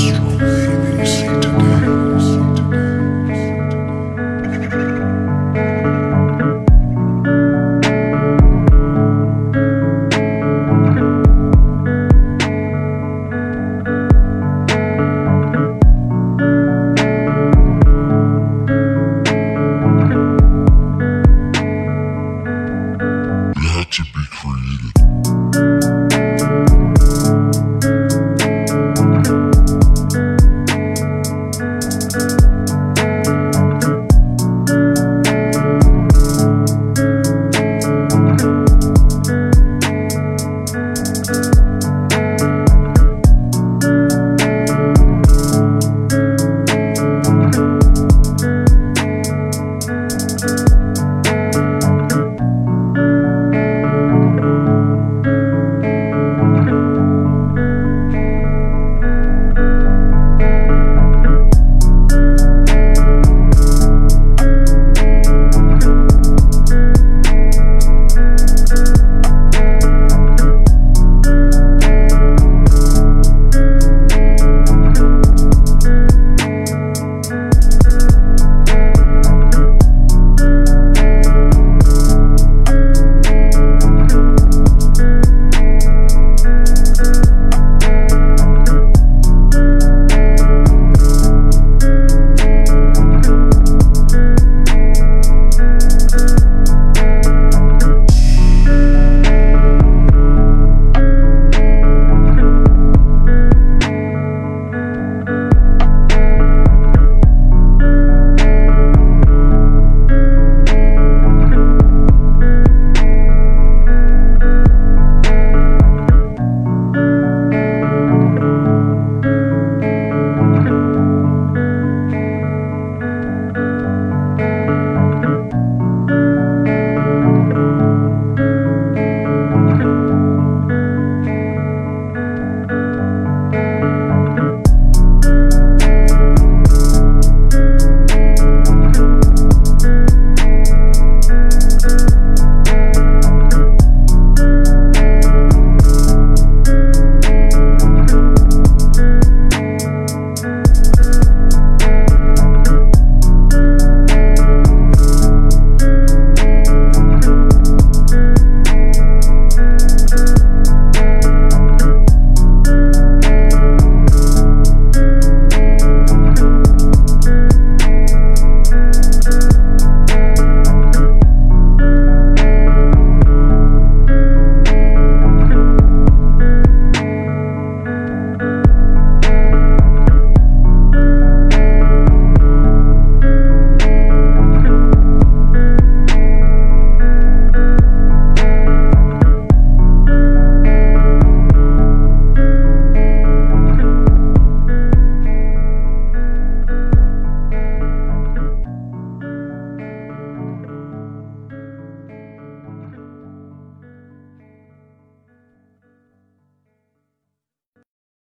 nostrils.